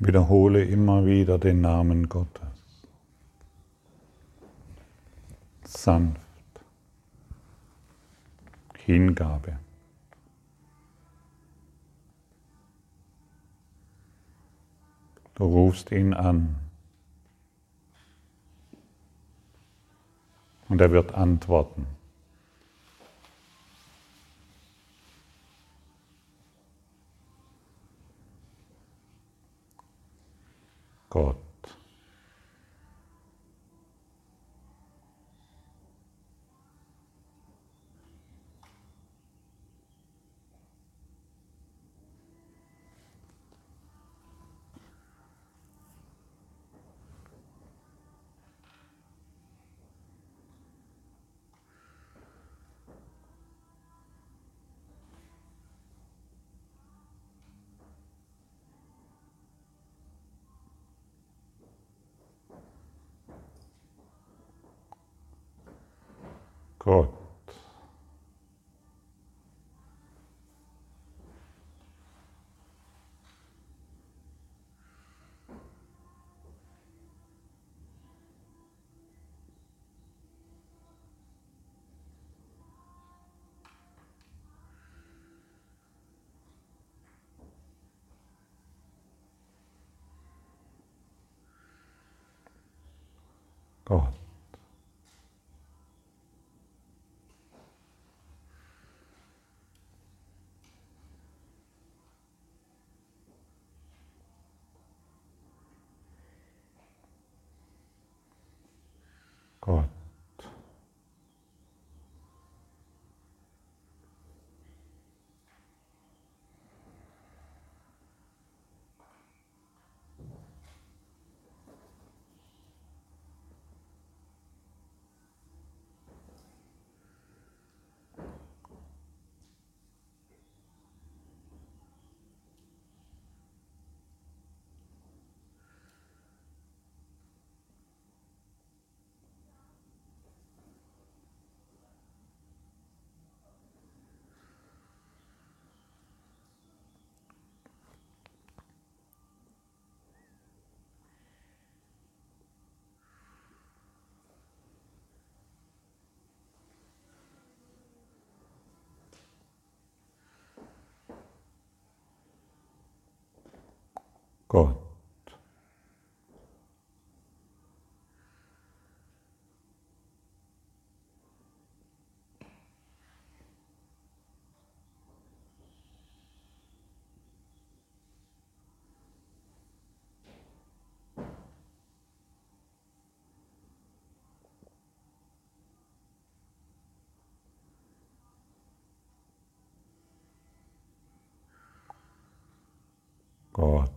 Wiederhole immer wieder den Namen Gottes. Sanft. Hingabe. Du rufst ihn an. Und er wird antworten. Gott. Gott. Gott. Gott. Gott.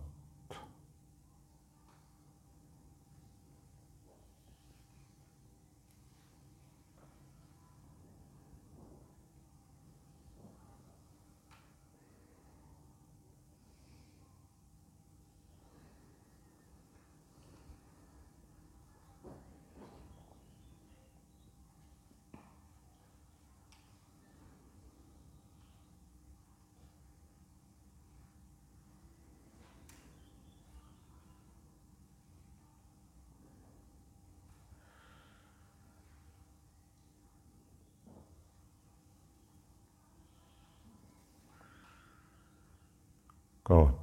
Gott.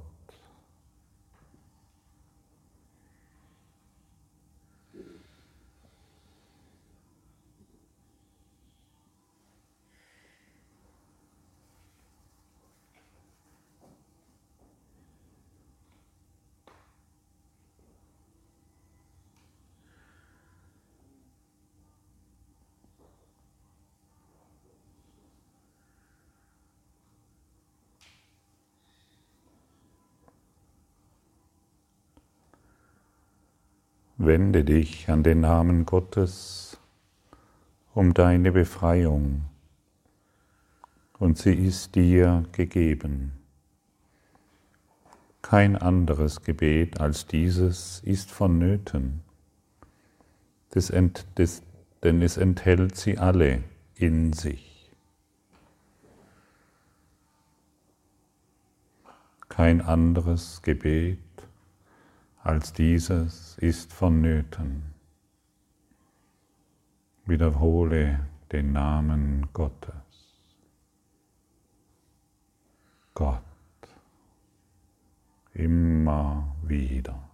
Wende dich an den Namen Gottes um deine Befreiung und sie ist dir gegeben. Kein anderes Gebet als dieses ist vonnöten, denn es enthält sie alle in sich. Kein anderes Gebet als dieses ist vonnöten. Wiederhole den Namen Gottes. Gott. Immer wieder.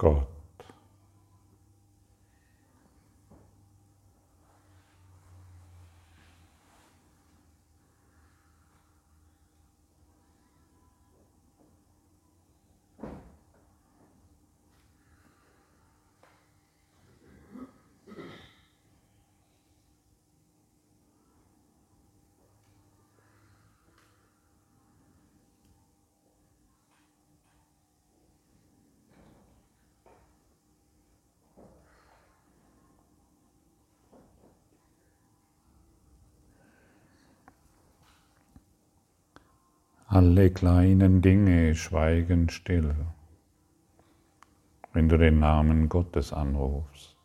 Gott. Alle kleinen Dinge schweigen still, wenn du den Namen Gottes anrufst.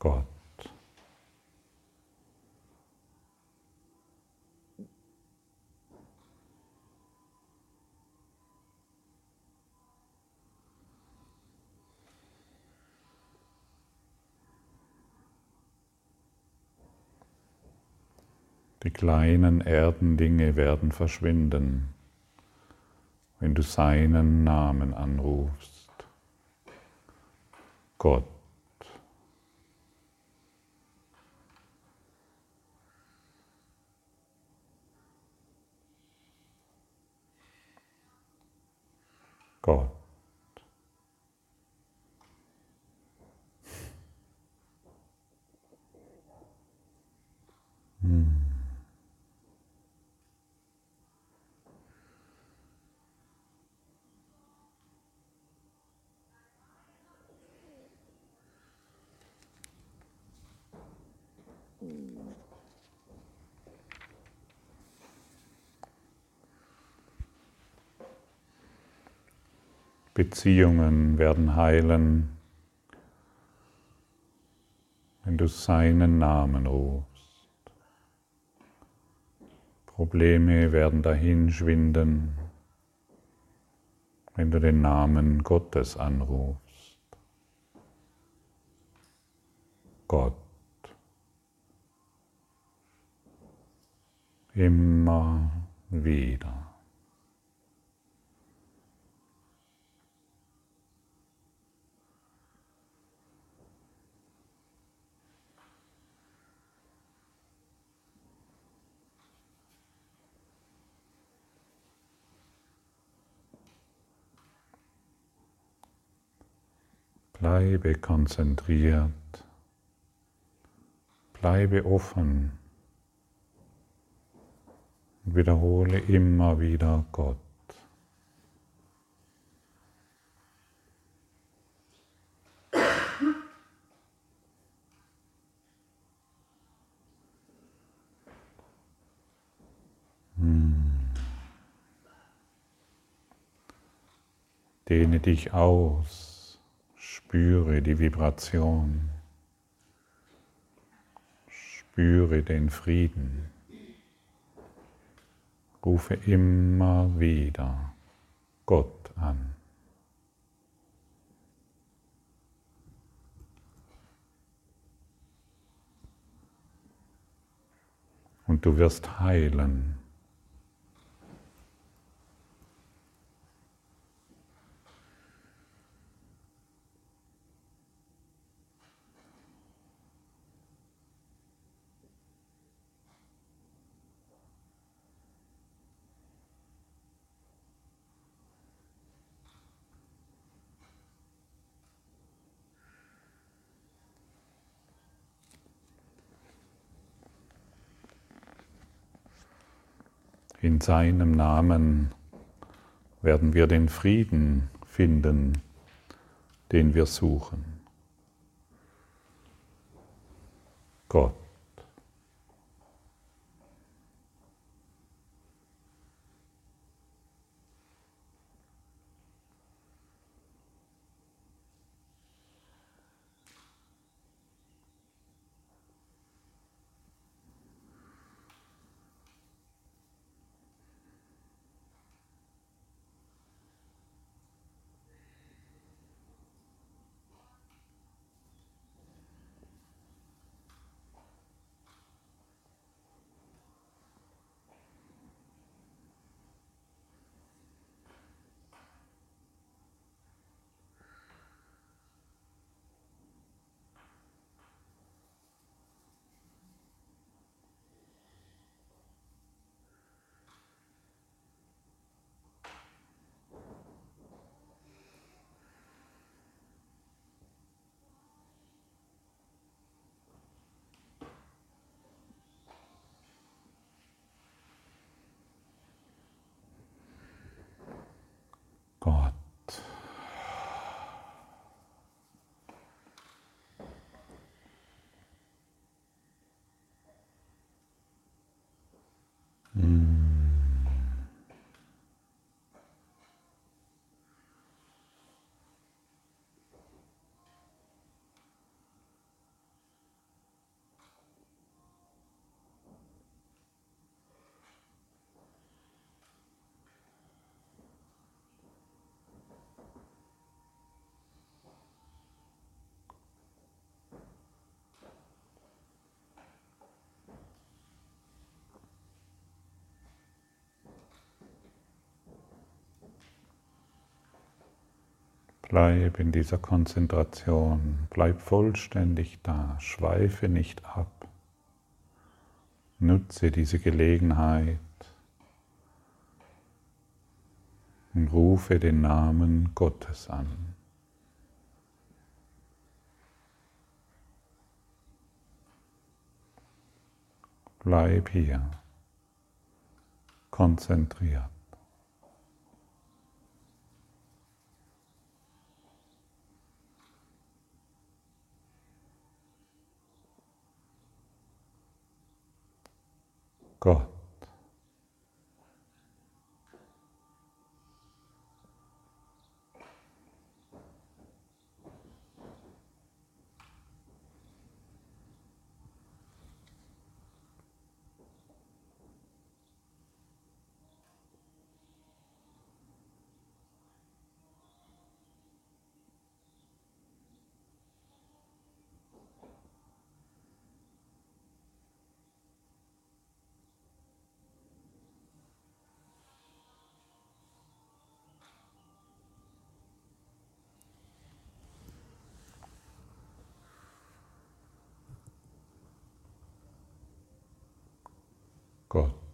Gott. Die kleinen Erdendinge werden verschwinden, wenn du seinen Namen anrufst. Gott. Gott. Beziehungen werden heilen, wenn du seinen Namen rufst. Probleme werden dahin schwinden, wenn du den Namen Gottes anrufst. Gott. Immer wieder. Bleibe konzentriert, bleibe offen und wiederhole immer wieder Gott. Hm. Dehne dich aus. Spüre die Vibration. Spüre den Frieden. Rufe immer wieder Gott an. Und du wirst heilen. In seinem Namen werden wir den Frieden finden, den wir suchen. Gott. Mm. Bleib in dieser Konzentration, bleib vollständig da, schweife nicht ab. Nutze diese Gelegenheit und rufe den Namen Gottes an. Bleib hier, konzentriert. Gott. Gott.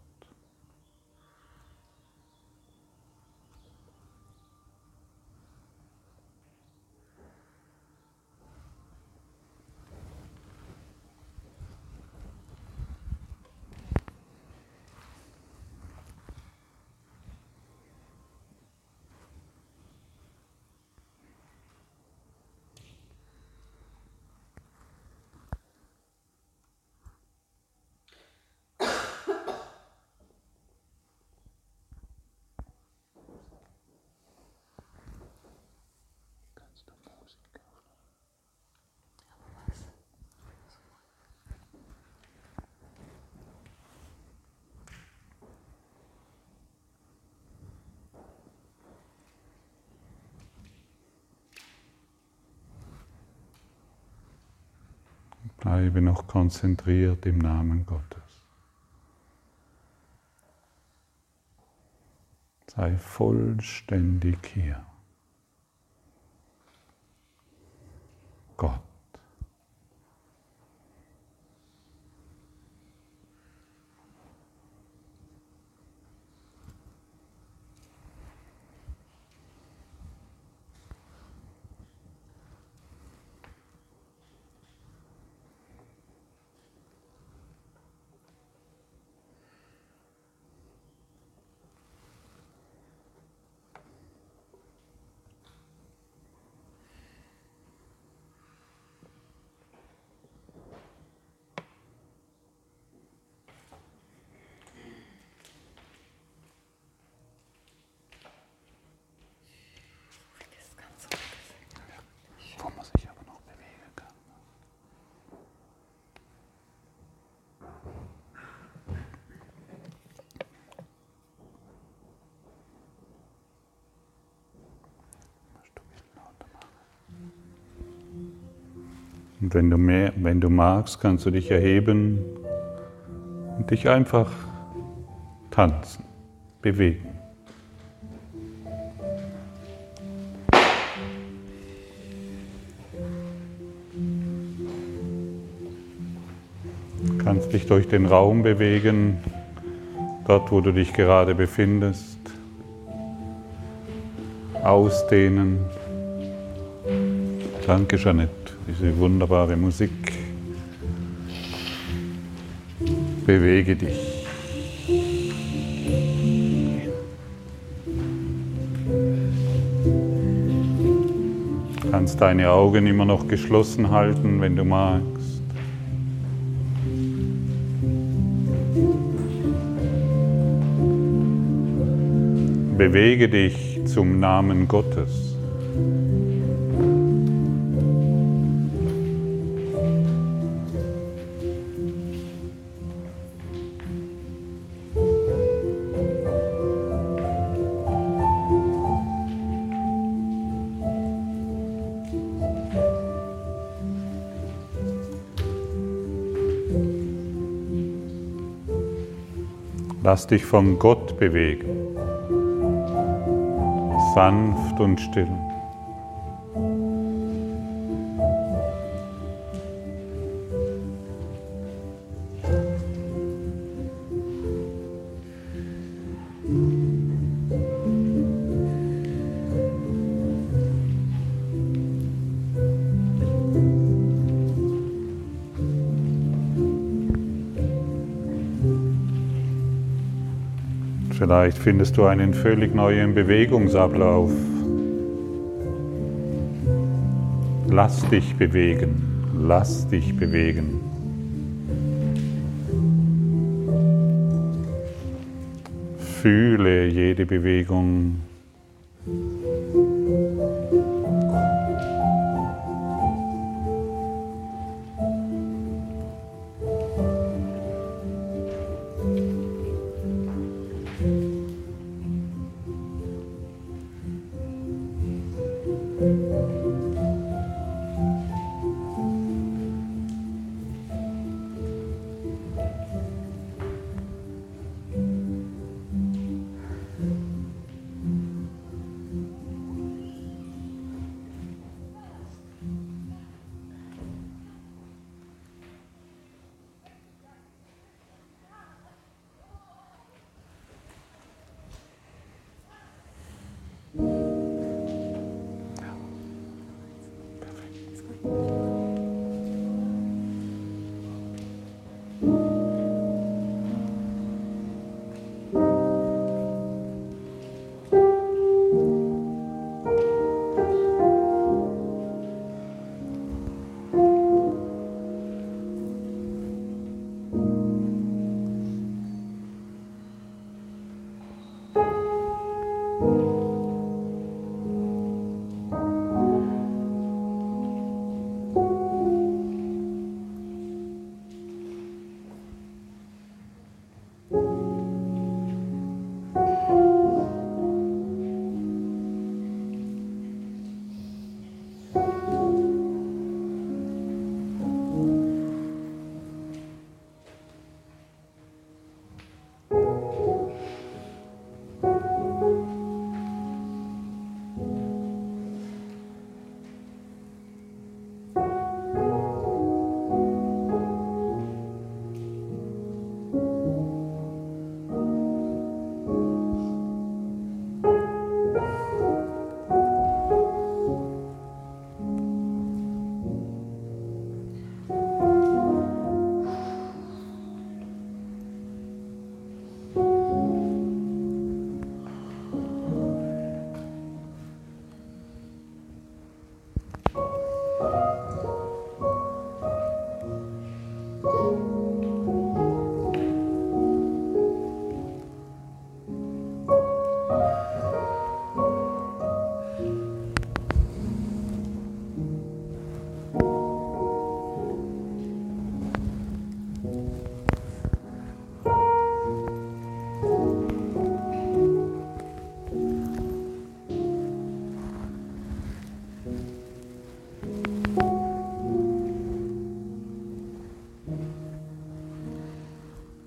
Bleibe noch konzentriert im Namen Gottes. Sei vollständig hier. Gott. Und wenn du, mehr, wenn du magst, kannst du dich erheben und dich einfach tanzen, bewegen. Du kannst dich durch den Raum bewegen, dort wo du dich gerade befindest, ausdehnen. Danke, Jeanette diese wunderbare Musik. Bewege dich. Du kannst deine Augen immer noch geschlossen halten, wenn du magst. Bewege dich zum Namen Gottes. Lass dich von Gott bewegen, sanft und still. Vielleicht findest du einen völlig neuen Bewegungsablauf. Lass dich bewegen, lass dich bewegen. Fühle jede Bewegung